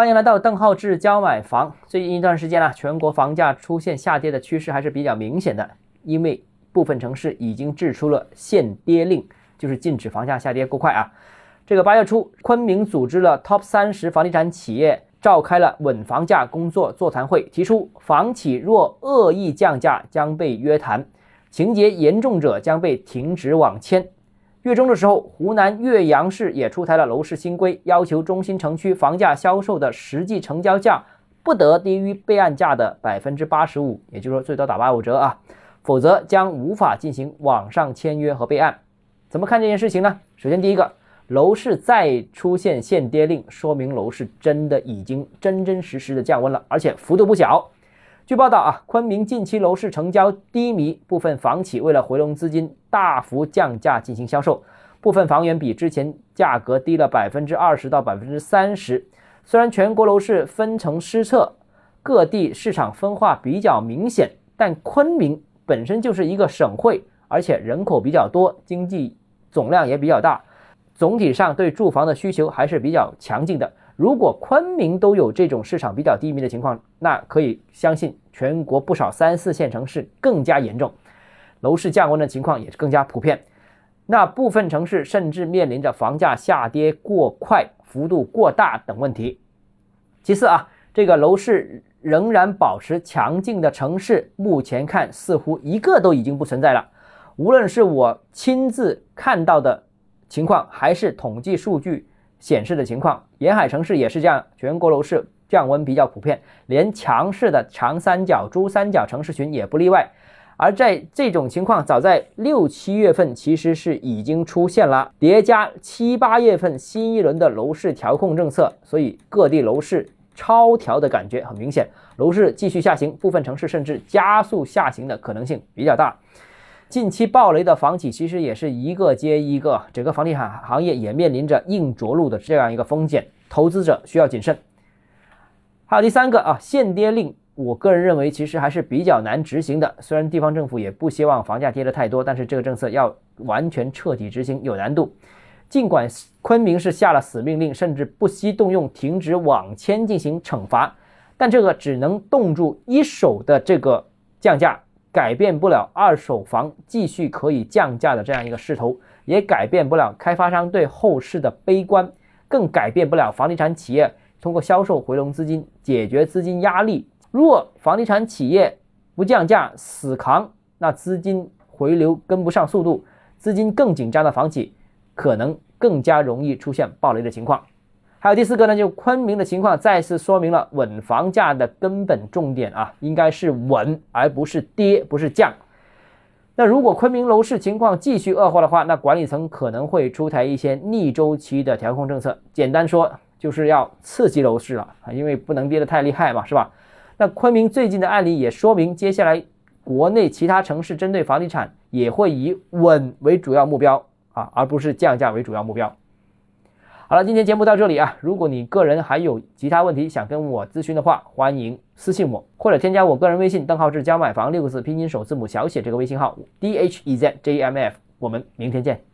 欢迎来到邓浩志教买房。最近一段时间啊，全国房价出现下跌的趋势还是比较明显的，因为部分城市已经制出了限跌令，就是禁止房价下跌过快啊。这个八月初，昆明组织了 Top 三十房地产企业召开了稳房价工作座谈会，提出房企若恶意降价将被约谈，情节严重者将被停止网签。月中的时候，湖南岳阳市也出台了楼市新规，要求中心城区房价销售的实际成交价不得低于备案价的百分之八十五，也就是说最多打八五折啊，否则将无法进行网上签约和备案。怎么看这件事情呢？首先，第一个，楼市再出现限跌令，说明楼市真的已经真真实实的降温了，而且幅度不小。据报道啊，昆明近期楼市成交低迷，部分房企为了回笼资金，大幅降价进行销售，部分房源比之前价格低了百分之二十到百分之三十。虽然全国楼市分城施策，各地市场分化比较明显，但昆明本身就是一个省会，而且人口比较多，经济总量也比较大，总体上对住房的需求还是比较强劲的。如果昆明都有这种市场比较低迷的情况，那可以相信全国不少三四线城市更加严重，楼市降温的情况也是更加普遍。那部分城市甚至面临着房价下跌过快、幅度过大等问题。其次啊，这个楼市仍然保持强劲的城市，目前看似乎一个都已经不存在了。无论是我亲自看到的情况，还是统计数据。显示的情况，沿海城市也是这样，全国楼市降温比较普遍，连强势的长三角、珠三角城市群也不例外。而在这种情况，早在六七月份其实是已经出现了，叠加七八月份新一轮的楼市调控政策，所以各地楼市超调的感觉很明显，楼市继续下行，部分城市甚至加速下行的可能性比较大。近期暴雷的房企其实也是一个接一个，整个房地产行业也面临着硬着陆的这样一个风险，投资者需要谨慎。还有第三个啊，限跌令，我个人认为其实还是比较难执行的。虽然地方政府也不希望房价跌得太多，但是这个政策要完全彻底执行有难度。尽管昆明是下了死命令，甚至不惜动用停止网签进行惩罚，但这个只能冻住一手的这个降价。改变不了二手房继续可以降价的这样一个势头，也改变不了开发商对后市的悲观，更改变不了房地产企业通过销售回笼资金解决资金压力。若房地产企业不降价死扛，那资金回流跟不上速度，资金更紧张的房企可能更加容易出现暴雷的情况。还有第四个呢，就昆明的情况再次说明了稳房价的根本重点啊，应该是稳而不是跌，不是降。那如果昆明楼市情况继续恶化的话，那管理层可能会出台一些逆周期的调控政策。简单说，就是要刺激楼市了啊，因为不能跌得太厉害嘛，是吧？那昆明最近的案例也说明，接下来国内其他城市针对房地产也会以稳为主要目标啊，而不是降价为主要目标。好了，今天节目到这里啊。如果你个人还有其他问题想跟我咨询的话，欢迎私信我，或者添加我个人微信“邓浩志教买房”六个字拼音首字母小写这个微信号 d h e z j m f。我们明天见。